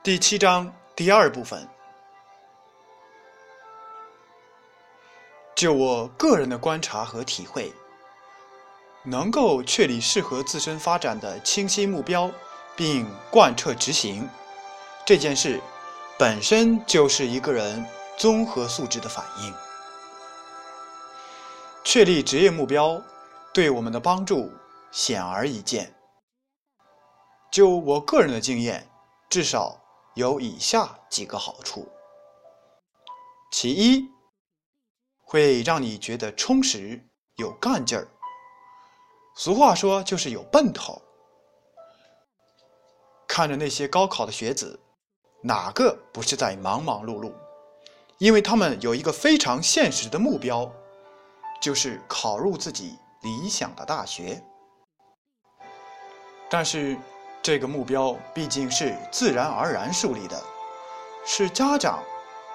第七章第二部分，就我个人的观察和体会，能够确立适合自身发展的清晰目标，并贯彻执行这件事，本身就是一个人综合素质的反应。确立职业目标对我们的帮助显而易见。就我个人的经验，至少有以下几个好处：其一，会让你觉得充实、有干劲儿。俗话说，就是有奔头。看着那些高考的学子，哪个不是在忙忙碌碌？因为他们有一个非常现实的目标。就是考入自己理想的大学，但是这个目标毕竟是自然而然树立的，是家长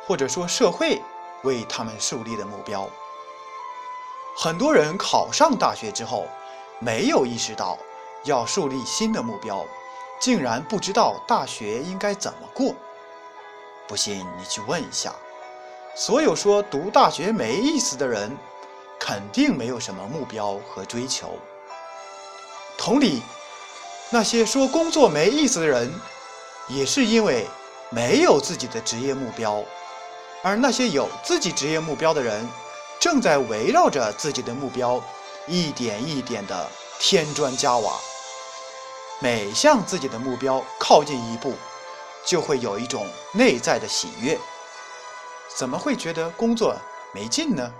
或者说社会为他们树立的目标。很多人考上大学之后，没有意识到要树立新的目标，竟然不知道大学应该怎么过。不信你去问一下，所有说读大学没意思的人。肯定没有什么目标和追求。同理，那些说工作没意思的人，也是因为没有自己的职业目标；而那些有自己职业目标的人，正在围绕着自己的目标，一点一点的添砖加瓦。每向自己的目标靠近一步，就会有一种内在的喜悦。怎么会觉得工作没劲呢？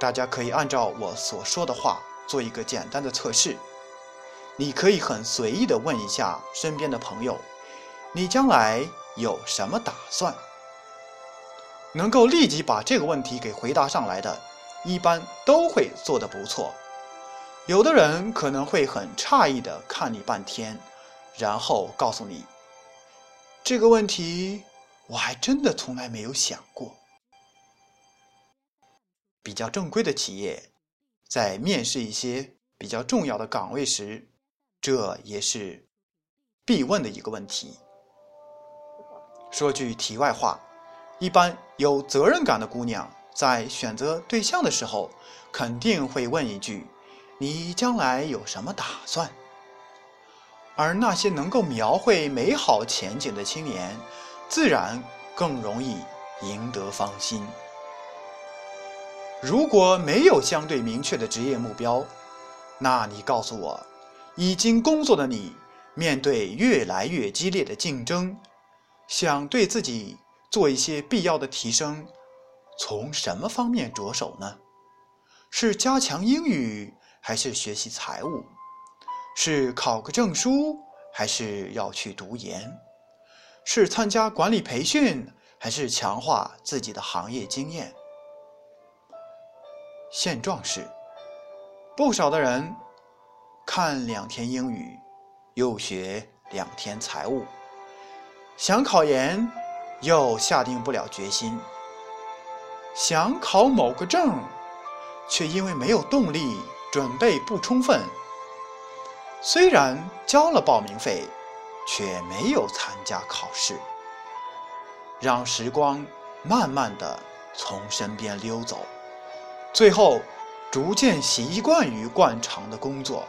大家可以按照我所说的话做一个简单的测试。你可以很随意的问一下身边的朋友：“你将来有什么打算？”能够立即把这个问题给回答上来的，一般都会做得不错。有的人可能会很诧异的看你半天，然后告诉你：“这个问题我还真的从来没有想过。”比较正规的企业，在面试一些比较重要的岗位时，这也是必问的一个问题。说句题外话，一般有责任感的姑娘在选择对象的时候，肯定会问一句：“你将来有什么打算？”而那些能够描绘美好前景的青年，自然更容易赢得芳心。如果没有相对明确的职业目标，那你告诉我，已经工作的你，面对越来越激烈的竞争，想对自己做一些必要的提升，从什么方面着手呢？是加强英语，还是学习财务？是考个证书，还是要去读研？是参加管理培训，还是强化自己的行业经验？现状是，不少的人看两天英语，又学两天财务，想考研又下定不了决心，想考某个证，却因为没有动力，准备不充分。虽然交了报名费，却没有参加考试，让时光慢慢的从身边溜走。最后，逐渐习惯于惯常的工作。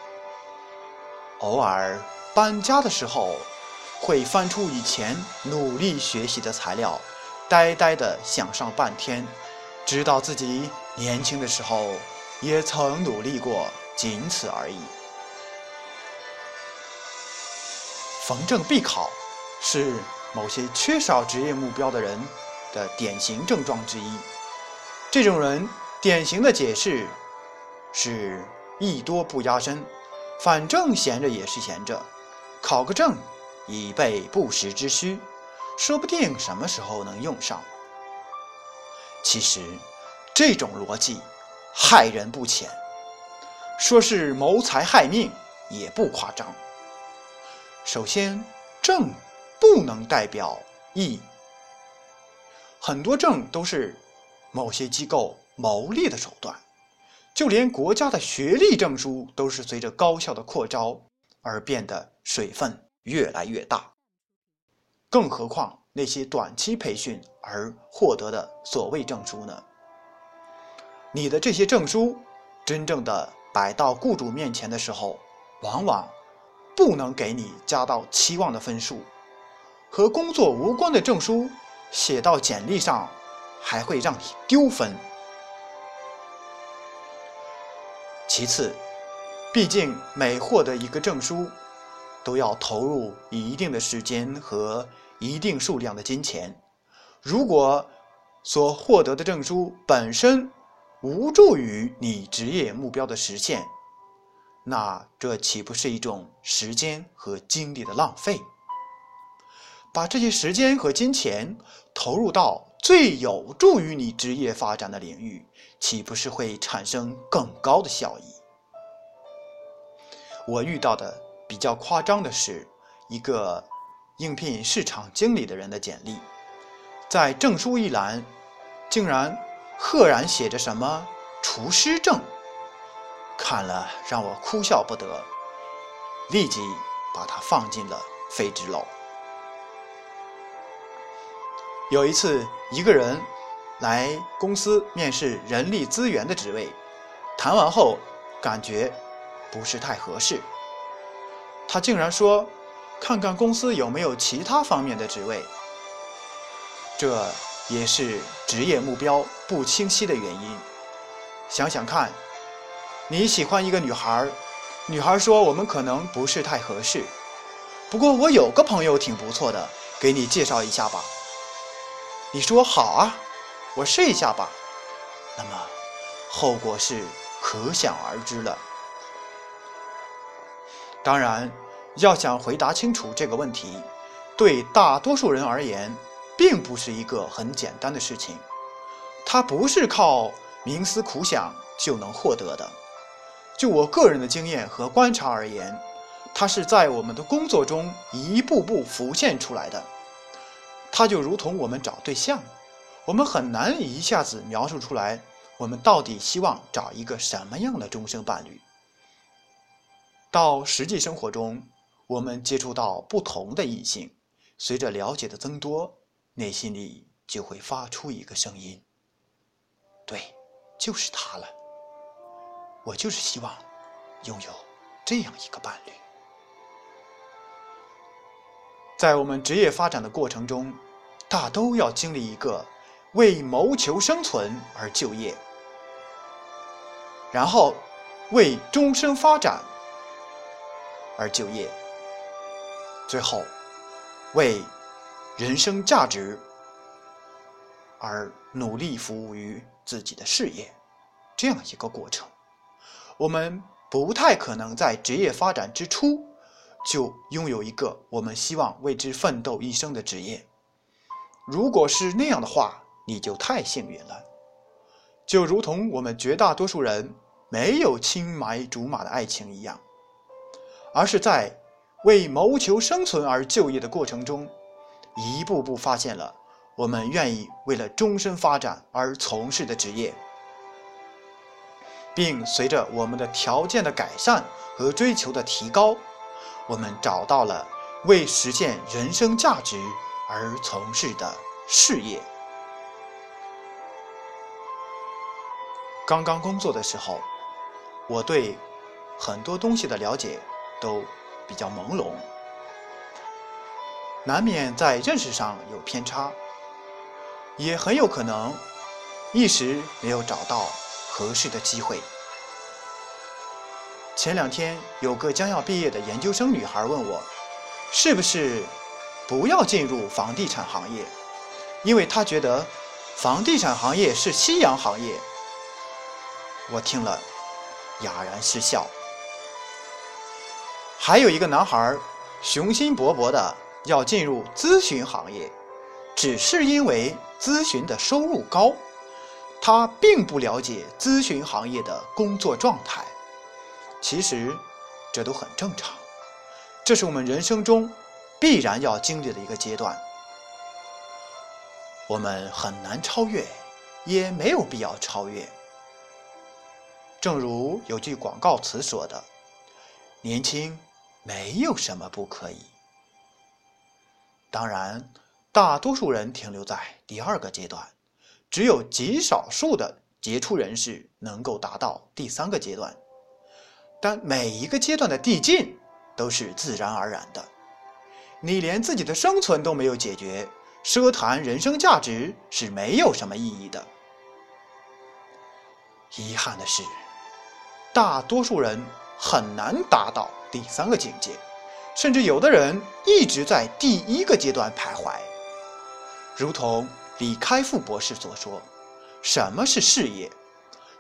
偶尔搬家的时候，会翻出以前努力学习的材料，呆呆地想上半天，知道自己年轻的时候也曾努力过，仅此而已。逢正必考，是某些缺少职业目标的人的典型症状之一。这种人。典型的解释是“艺多不压身”，反正闲着也是闲着，考个证以备不时之需，说不定什么时候能用上。其实这种逻辑害人不浅，说是谋财害命也不夸张。首先，证不能代表义，很多证都是某些机构。牟利的手段，就连国家的学历证书都是随着高校的扩招而变得水分越来越大。更何况那些短期培训而获得的所谓证书呢？你的这些证书，真正的摆到雇主面前的时候，往往不能给你加到期望的分数，和工作无关的证书写到简历上，还会让你丢分。其次，毕竟每获得一个证书，都要投入一定的时间和一定数量的金钱。如果所获得的证书本身无助于你职业目标的实现，那这岂不是一种时间和精力的浪费？把这些时间和金钱投入到最有助于你职业发展的领域。岂不是会产生更高的效益？我遇到的比较夸张的是，一个应聘市场经理的人的简历，在证书一栏，竟然赫然写着什么厨师证，看了让我哭笑不得，立即把它放进了废纸篓。有一次，一个人。来公司面试人力资源的职位，谈完后感觉不是太合适。他竟然说：“看看公司有没有其他方面的职位。”这也是职业目标不清晰的原因。想想看，你喜欢一个女孩，女孩说：“我们可能不是太合适，不过我有个朋友挺不错的，给你介绍一下吧。”你说好啊。我试一下吧，那么后果是可想而知了。当然，要想回答清楚这个问题，对大多数人而言，并不是一个很简单的事情。它不是靠冥思苦想就能获得的。就我个人的经验和观察而言，它是在我们的工作中一步步浮现出来的。它就如同我们找对象。我们很难一下子描述出来，我们到底希望找一个什么样的终生伴侣。到实际生活中，我们接触到不同的异性，随着了解的增多，内心里就会发出一个声音：“对，就是他了。我就是希望拥有这样一个伴侣。”在我们职业发展的过程中，大都要经历一个。为谋求生存而就业，然后为终身发展而就业，最后为人生价值而努力服务于自己的事业，这样一个过程，我们不太可能在职业发展之初就拥有一个我们希望为之奋斗一生的职业。如果是那样的话，你就太幸运了，就如同我们绝大多数人没有青梅竹马的爱情一样，而是在为谋求生存而就业的过程中，一步步发现了我们愿意为了终身发展而从事的职业，并随着我们的条件的改善和追求的提高，我们找到了为实现人生价值而从事的事业。刚刚工作的时候，我对很多东西的了解都比较朦胧，难免在认识上有偏差，也很有可能一时没有找到合适的机会。前两天有个将要毕业的研究生女孩问我，是不是不要进入房地产行业，因为他觉得房地产行业是夕阳行业。我听了，哑然失笑。还有一个男孩，雄心勃勃的要进入咨询行业，只是因为咨询的收入高。他并不了解咨询行业的工作状态。其实，这都很正常。这是我们人生中必然要经历的一个阶段。我们很难超越，也没有必要超越。正如有句广告词说的：“年轻没有什么不可以。”当然，大多数人停留在第二个阶段，只有极少数的杰出人士能够达到第三个阶段。但每一个阶段的递进都是自然而然的。你连自己的生存都没有解决，奢谈人生价值是没有什么意义的。遗憾的是，大多数人很难达到第三个境界，甚至有的人一直在第一个阶段徘徊。如同李开复博士所说：“什么是事业？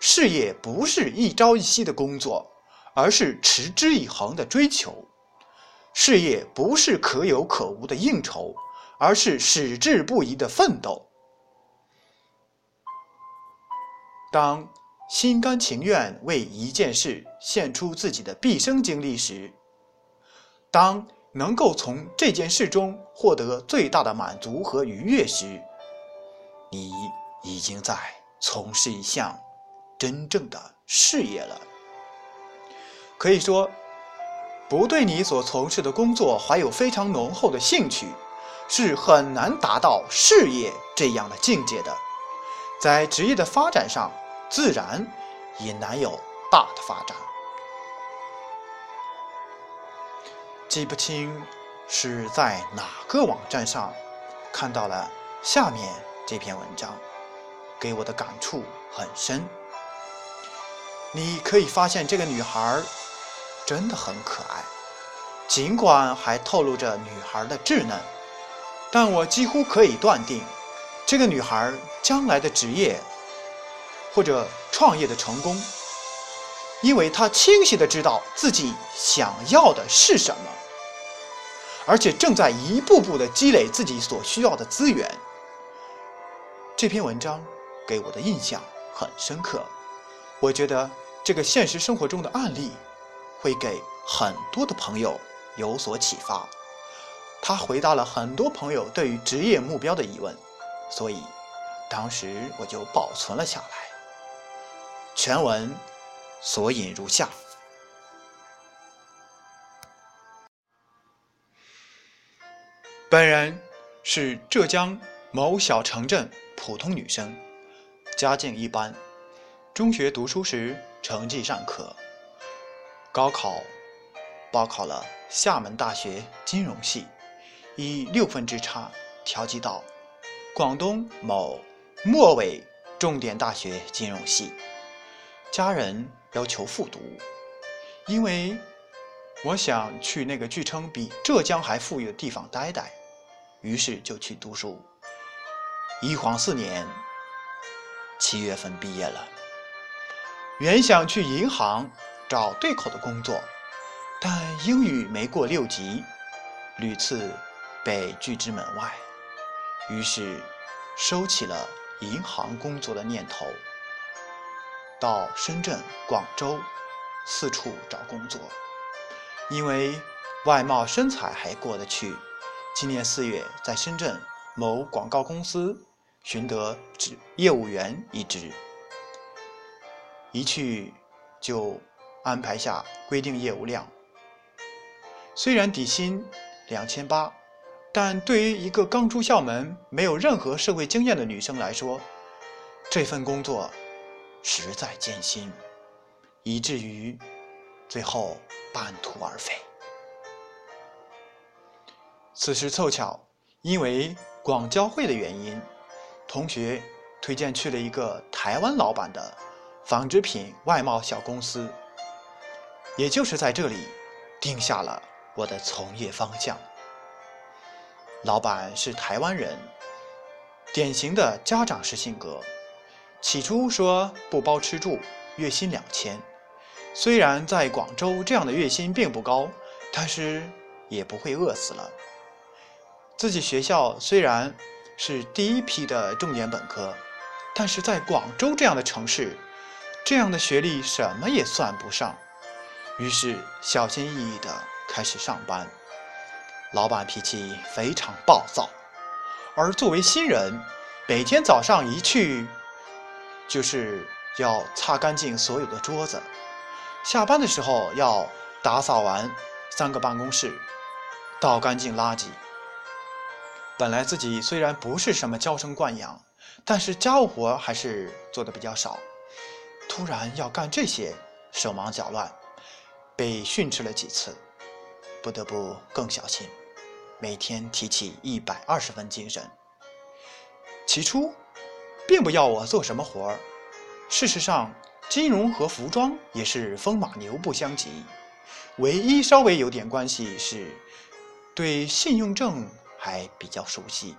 事业不是一朝一夕的工作。”而是持之以恒的追求，事业不是可有可无的应酬，而是矢志不移的奋斗。当心甘情愿为一件事献出自己的毕生精力时，当能够从这件事中获得最大的满足和愉悦时，你已经在从事一项真正的事业了。可以说，不对你所从事的工作怀有非常浓厚的兴趣，是很难达到事业这样的境界的。在职业的发展上，自然也难有大的发展。记不清是在哪个网站上看到了下面这篇文章，给我的感触很深。你可以发现这个女孩。真的很可爱，尽管还透露着女孩的稚嫩，但我几乎可以断定，这个女孩将来的职业或者创业的成功，因为她清晰的知道自己想要的是什么，而且正在一步步的积累自己所需要的资源。这篇文章给我的印象很深刻，我觉得这个现实生活中的案例。会给很多的朋友有所启发。他回答了很多朋友对于职业目标的疑问，所以当时我就保存了下来。全文索引如下：本人是浙江某小城镇普通女生，家境一般，中学读书时成绩尚可。高考报考了厦门大学金融系，以六分之差调剂到广东某末尾重点大学金融系。家人要求复读，因为我想去那个据称比浙江还富裕的地方待待，于是就去读书。一晃四年，七月份毕业了。原想去银行。找对口的工作，但英语没过六级，屡次被拒之门外。于是，收起了银行工作的念头，到深圳、广州四处找工作。因为外貌身材还过得去，今年四月在深圳某广告公司寻得职业务员一职，一去就。安排下规定业务量，虽然底薪两千八，但对于一个刚出校门、没有任何社会经验的女生来说，这份工作实在艰辛，以至于最后半途而废。此时凑巧，因为广交会的原因，同学推荐去了一个台湾老板的纺织品外贸小公司。也就是在这里，定下了我的从业方向。老板是台湾人，典型的家长式性格。起初说不包吃住，月薪两千。虽然在广州这样的月薪并不高，但是也不会饿死了。自己学校虽然是第一批的重点本科，但是在广州这样的城市，这样的学历什么也算不上。于是小心翼翼地开始上班。老板脾气非常暴躁，而作为新人，每天早上一去，就是要擦干净所有的桌子；下班的时候要打扫完三个办公室，倒干净垃圾。本来自己虽然不是什么娇生惯养，但是家务活还是做的比较少。突然要干这些，手忙脚乱，被训斥了几次，不得不更小心，每天提起一百二十分精神。起初，并不要我做什么活儿。事实上，金融和服装也是风马牛不相及。唯一稍微有点关系是，对信用证还比较熟悉，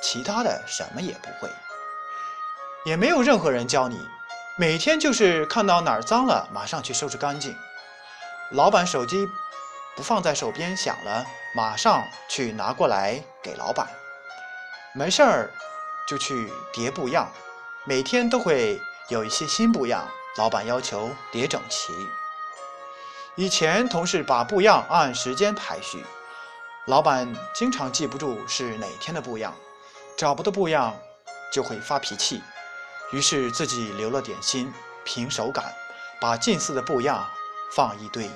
其他的什么也不会，也没有任何人教你。每天就是看到哪儿脏了，马上去收拾干净。老板手机不放在手边想了，马上去拿过来给老板。没事儿就去叠布样，每天都会有一些新布样，老板要求叠整齐。以前同事把布样按时间排序，老板经常记不住是哪天的布样，找不到布样就会发脾气。于是自己留了点心，凭手感把近似的布样放一堆，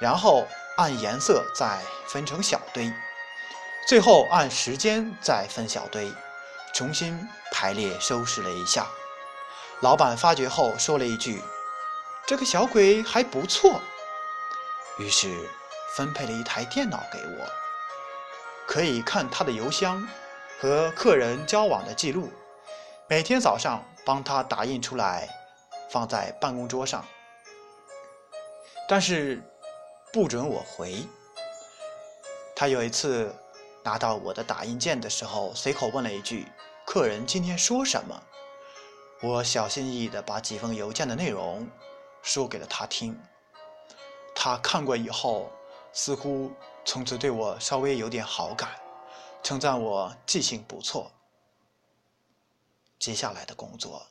然后按颜色再分成小堆，最后按时间再分小堆，重新排列收拾了一下。老板发觉后说了一句：“这个小鬼还不错。”于是分配了一台电脑给我，可以看他的邮箱和客人交往的记录，每天早上。帮他打印出来，放在办公桌上。但是不准我回。他有一次拿到我的打印件的时候，随口问了一句：“客人今天说什么？”我小心翼翼地把几封邮件的内容说给了他听。他看过以后，似乎从此对我稍微有点好感，称赞我记性不错。接下来的工作，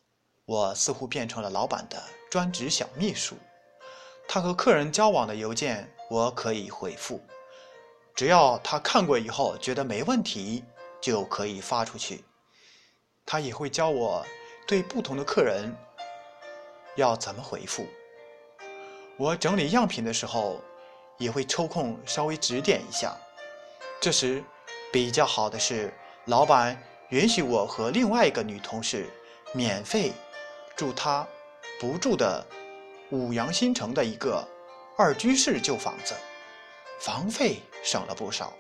我似乎变成了老板的专职小秘书。他和客人交往的邮件，我可以回复，只要他看过以后觉得没问题，就可以发出去。他也会教我对不同的客人要怎么回复。我整理样品的时候，也会抽空稍微指点一下。这时，比较好的是老板。允许我和另外一个女同事免费住他不住的五羊新城的一个二居室旧房子，房费省了不少。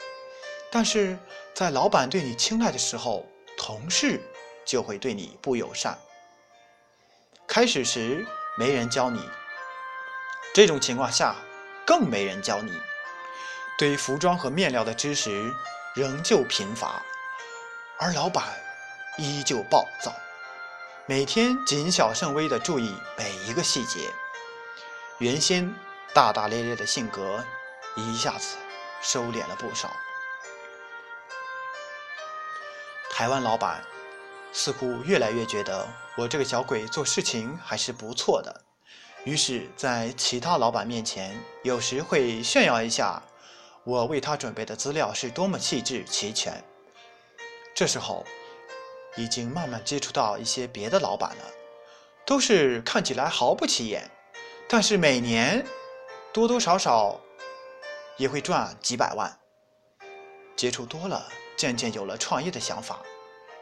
但是在老板对你青睐的时候，同事就会对你不友善。开始时没人教你，这种情况下更没人教你。对服装和面料的知识仍旧贫乏。而老板依旧暴躁，每天谨小慎微地注意每一个细节。原先大大咧咧的性格一下子收敛了不少。台湾老板似乎越来越觉得我这个小鬼做事情还是不错的，于是，在其他老板面前，有时会炫耀一下我为他准备的资料是多么细致齐全。这时候，已经慢慢接触到一些别的老板了，都是看起来毫不起眼，但是每年多多少少也会赚几百万。接触多了，渐渐有了创业的想法，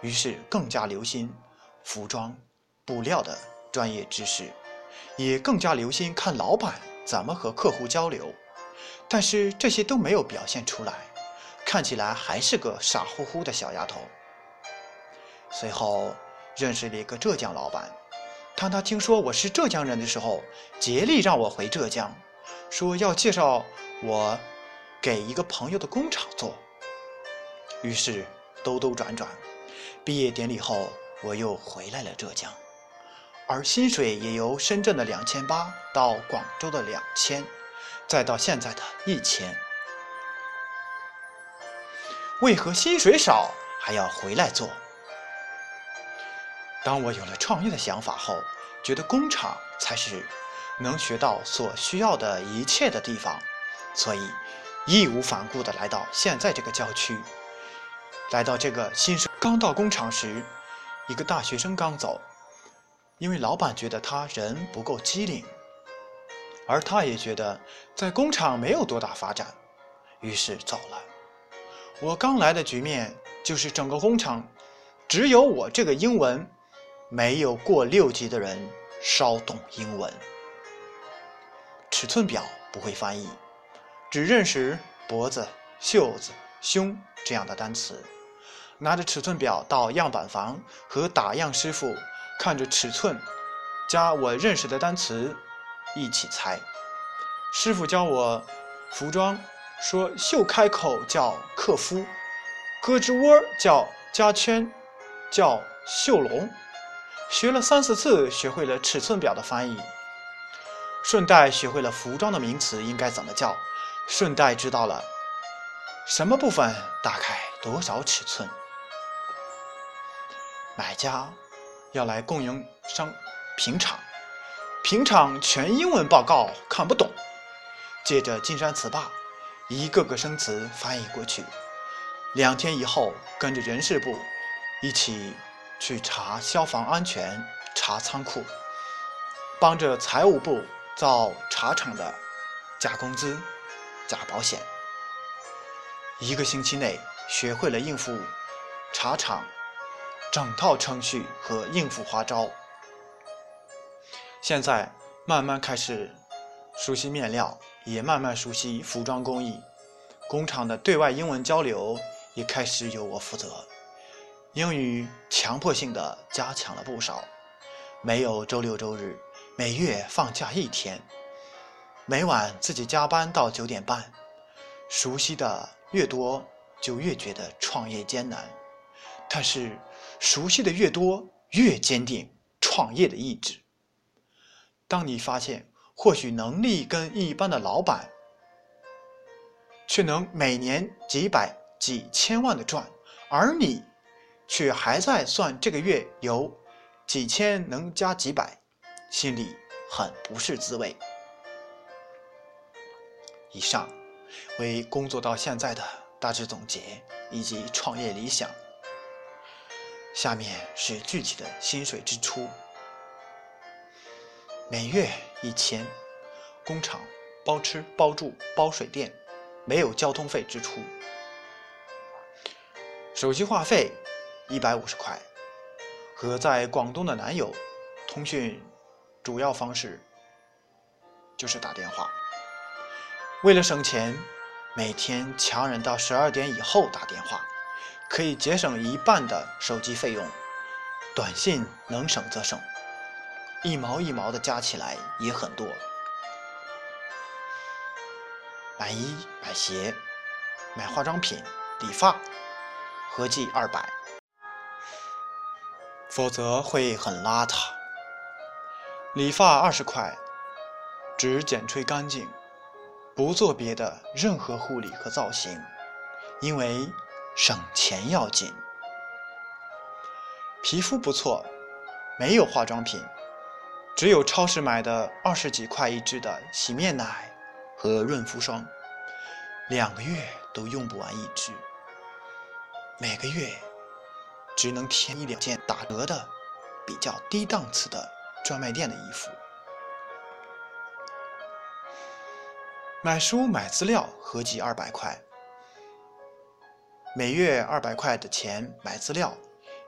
于是更加留心服装、布料的专业知识，也更加留心看老板怎么和客户交流，但是这些都没有表现出来。看起来还是个傻乎乎的小丫头。随后认识了一个浙江老板，当他听说我是浙江人的时候，竭力让我回浙江，说要介绍我给一个朋友的工厂做。于是兜兜转转，毕业典礼后我又回来了浙江，而薪水也由深圳的两千八到广州的两千，再到现在的一千。为何薪水少还要回来做？当我有了创业的想法后，觉得工厂才是能学到所需要的一切的地方，所以义无反顾地来到现在这个郊区。来到这个新生刚到工厂时，一个大学生刚走，因为老板觉得他人不够机灵，而他也觉得在工厂没有多大发展，于是走了。我刚来的局面就是整个工厂只有我这个英文没有过六级的人稍懂英文。尺寸表不会翻译，只认识脖子、袖子、胸这样的单词。拿着尺寸表到样板房和打样师傅看着尺寸，加我认识的单词一起猜。师傅教我服装，说袖开口叫克夫，胳肢窝叫加圈，叫袖龙。学了三四次，学会了尺寸表的翻译。顺带学会了服装的名词应该怎么叫，顺带知道了什么部分大概多少尺寸。买家要来供应商平场，平场全英文报告看不懂，借着金山词霸，一个个生词翻译过去。两天以后，跟着人事部一起去查消防安全，查仓库，帮着财务部。造茶厂的加工资、加保险，一个星期内学会了应付茶厂整套程序和应付花招。现在慢慢开始熟悉面料，也慢慢熟悉服装工艺。工厂的对外英文交流也开始由我负责，英语强迫性的加强了不少，没有周六周日。每月放假一天，每晚自己加班到九点半。熟悉的越多，就越觉得创业艰难。但是熟悉的越多，越坚定创业的意志。当你发现或许能力跟一般的老板，却能每年几百几千万的赚，而你却还在算这个月有几千能加几百。心里很不是滋味。以上为工作到现在的大致总结以及创业理想。下面是具体的薪水支出：每月一千，工厂包吃包住包水电，没有交通费支出。手机话费一百五十块，和在广东的男友通讯。主要方式就是打电话。为了省钱，每天强忍到十二点以后打电话，可以节省一半的手机费用。短信能省则省，一毛一毛的加起来也很多。买衣、买鞋、买化妆品、理发，合计二百，否则会很邋遢。理发二十块，只剪吹干净，不做别的任何护理和造型，因为省钱要紧。皮肤不错，没有化妆品，只有超市买的二十几块一支的洗面奶和润肤霜，两个月都用不完一支。每个月只能添一两件打折的、比较低档次的。专卖店的衣服，买书买资料合计二百块，每月二百块的钱买资料，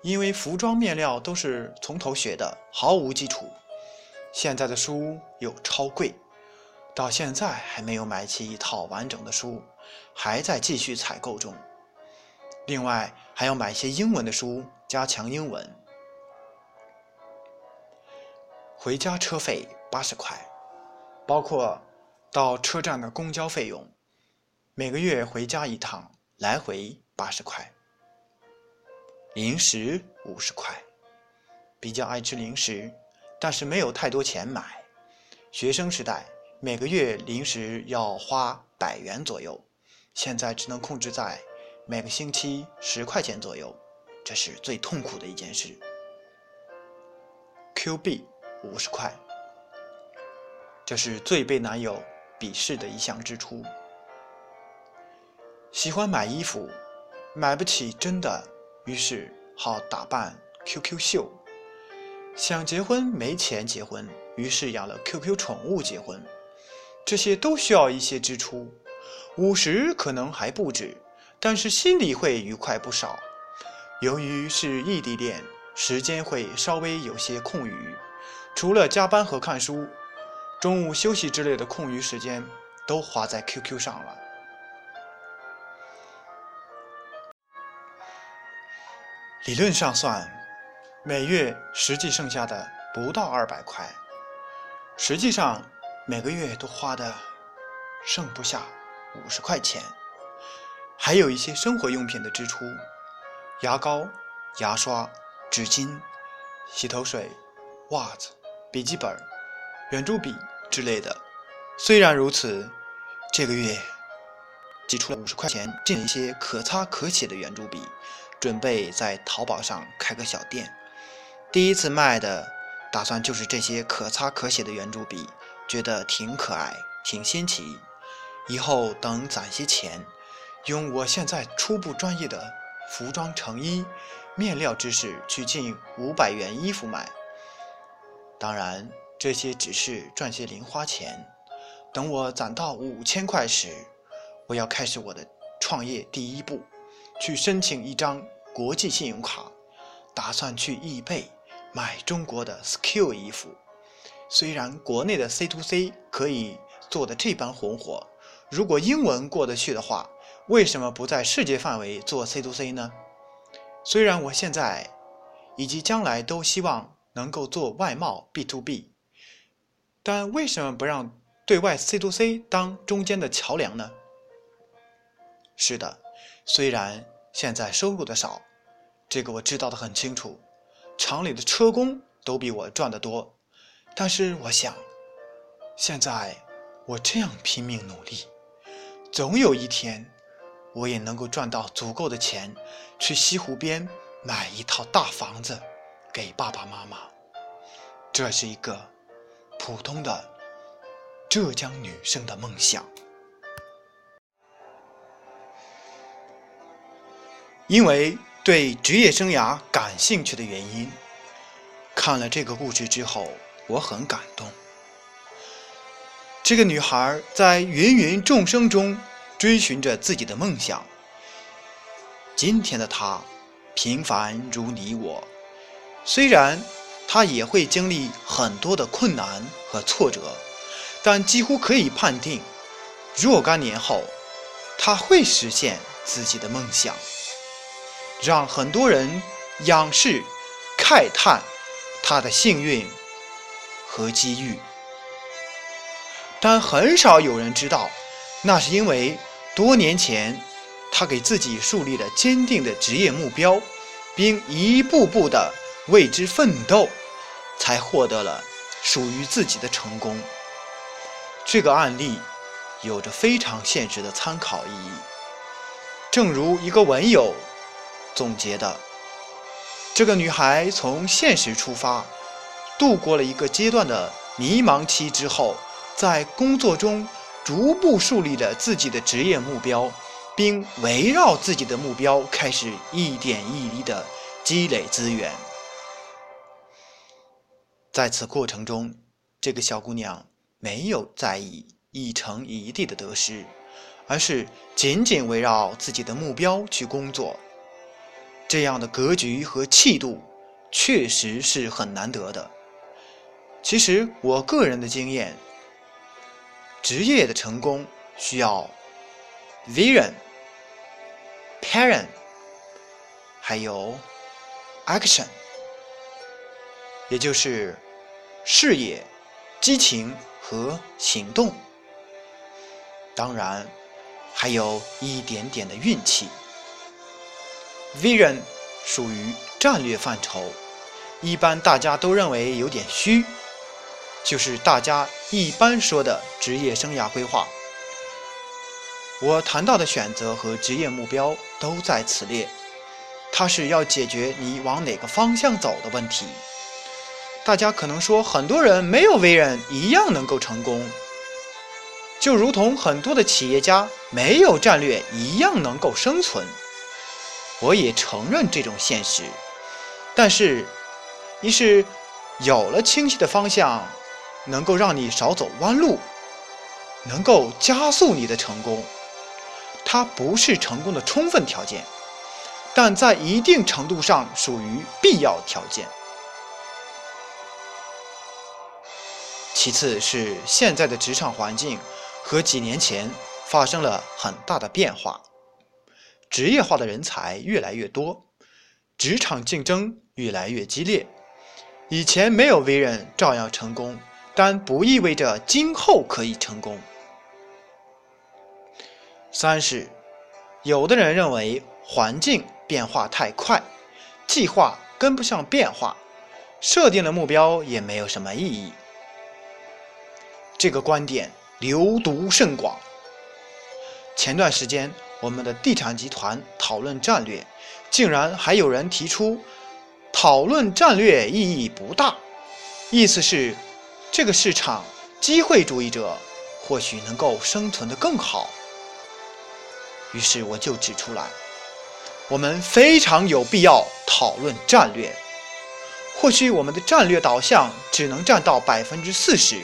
因为服装面料都是从头学的，毫无基础。现在的书又超贵，到现在还没有买齐一套完整的书，还在继续采购中。另外还要买些英文的书，加强英文。回家车费八十块，包括到车站的公交费用。每个月回家一趟，来回八十块。零食五十块，比较爱吃零食，但是没有太多钱买。学生时代每个月零食要花百元左右，现在只能控制在每个星期十块钱左右，这是最痛苦的一件事。Q 币。五十块，这是最被男友鄙视的一项支出。喜欢买衣服，买不起真的，于是好打扮 QQ 秀。想结婚没钱结婚，于是养了 QQ 宠物结婚。这些都需要一些支出，五十可能还不止，但是心里会愉快不少。由于是异地恋，时间会稍微有些空余，除了加班和看书，中午休息之类的空余时间都花在 QQ 上了。理论上算，每月实际剩下的不到二百块，实际上每个月都花的剩不下五十块钱，还有一些生活用品的支出。牙膏、牙刷、纸巾、洗头水、袜子、笔记本、圆珠笔之类的。虽然如此，这个月挤出了五十块钱，进了一些可擦可写的圆珠笔，准备在淘宝上开个小店。第一次卖的，打算就是这些可擦可写的圆珠笔，觉得挺可爱，挺新奇。以后等攒些钱，用我现在初步专业的。服装成衣、面料知识去进五百元衣服买，当然这些只是赚些零花钱。等我攒到五千块时，我要开始我的创业第一步，去申请一张国际信用卡，打算去易贝买中国的 SKU 衣服。虽然国内的 C to C 可以做的这般红火，如果英文过得去的话。为什么不在世界范围做 C to C 呢？虽然我现在以及将来都希望能够做外贸 B to B，但为什么不让对外 C to C 当中间的桥梁呢？是的，虽然现在收入的少，这个我知道的很清楚，厂里的车工都比我赚得多，但是我想，现在我这样拼命努力，总有一天。我也能够赚到足够的钱，去西湖边买一套大房子给爸爸妈妈。这是一个普通的浙江女生的梦想。因为对职业生涯感兴趣的原因，看了这个故事之后，我很感动。这个女孩在芸芸众生中。追寻着自己的梦想。今天的他，平凡如你我，虽然他也会经历很多的困难和挫折，但几乎可以判定，若干年后，他会实现自己的梦想，让很多人仰视、慨叹他的幸运和机遇。但很少有人知道，那是因为。多年前，他给自己树立了坚定的职业目标，并一步步的为之奋斗，才获得了属于自己的成功。这个案例有着非常现实的参考意义。正如一个文友总结的：“这个女孩从现实出发，度过了一个阶段的迷茫期之后，在工作中。”逐步树立了自己的职业目标，并围绕自己的目标开始一点一滴的积累资源。在此过程中，这个小姑娘没有在意一城一地的得失，而是紧紧围绕自己的目标去工作。这样的格局和气度，确实是很难得的。其实，我个人的经验。职业的成功需要 vision、parent，还有 action，也就是视野、激情和行动。当然，还有一点点的运气。vision 属于战略范畴，一般大家都认为有点虚。就是大家一般说的职业生涯规划。我谈到的选择和职业目标都在此列，它是要解决你往哪个方向走的问题。大家可能说，很多人没有为人一样能够成功，就如同很多的企业家没有战略一样能够生存。我也承认这种现实，但是，一是有了清晰的方向。能够让你少走弯路，能够加速你的成功，它不是成功的充分条件，但在一定程度上属于必要条件。其次是现在的职场环境和几年前发生了很大的变化，职业化的人才越来越多，职场竞争越来越激烈。以前没有为人照样成功，但不意味着今后可以成功。三是，有的人认为环境变化太快，计划跟不上变化，设定的目标也没有什么意义。这个观点流毒甚广。前段时间，我们的地产集团讨论战略，竟然还有人提出。讨论战略意义不大，意思是这个市场机会主义者或许能够生存的更好。于是我就指出来，我们非常有必要讨论战略。或许我们的战略导向只能占到百分之四十，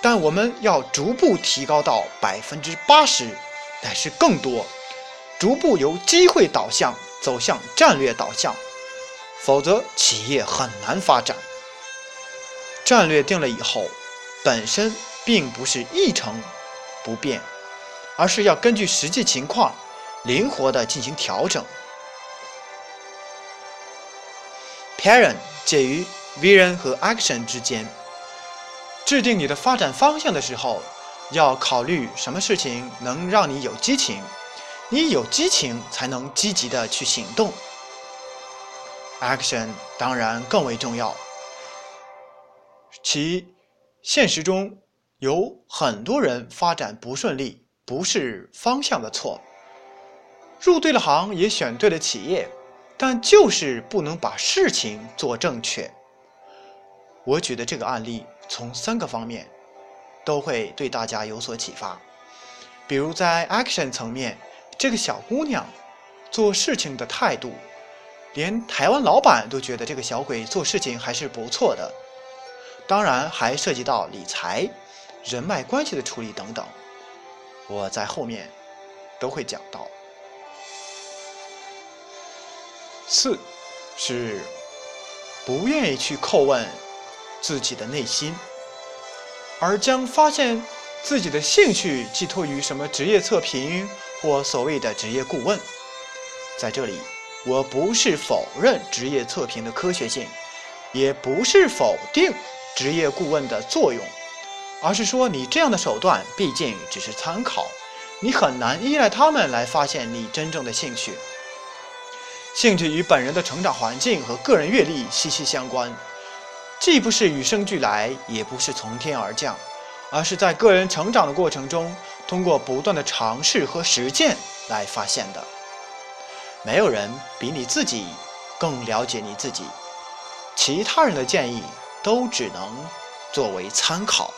但我们要逐步提高到百分之八十，乃是更多，逐步由机会导向走向战略导向。否则，企业很难发展。战略定了以后，本身并不是一成不变，而是要根据实际情况，灵活的进行调整。Parent 介于 Vision 和 Action 之间，制定你的发展方向的时候，要考虑什么事情能让你有激情，你有激情才能积极的去行动。Action 当然更为重要，其现实中有很多人发展不顺利，不是方向的错，入对了行也选对了企业，但就是不能把事情做正确。我举的这个案例从三个方面都会对大家有所启发，比如在 Action 层面，这个小姑娘做事情的态度。连台湾老板都觉得这个小鬼做事情还是不错的，当然还涉及到理财、人脉关系的处理等等，我在后面都会讲到。四是不愿意去叩问自己的内心，而将发现自己的兴趣寄托于什么职业测评或所谓的职业顾问，在这里。我不是否认职业测评的科学性，也不是否定职业顾问的作用，而是说你这样的手段毕竟只是参考，你很难依赖他们来发现你真正的兴趣。兴趣与本人的成长环境和个人阅历息息相关，既不是与生俱来，也不是从天而降，而是在个人成长的过程中，通过不断的尝试和实践来发现的。没有人比你自己更了解你自己，其他人的建议都只能作为参考。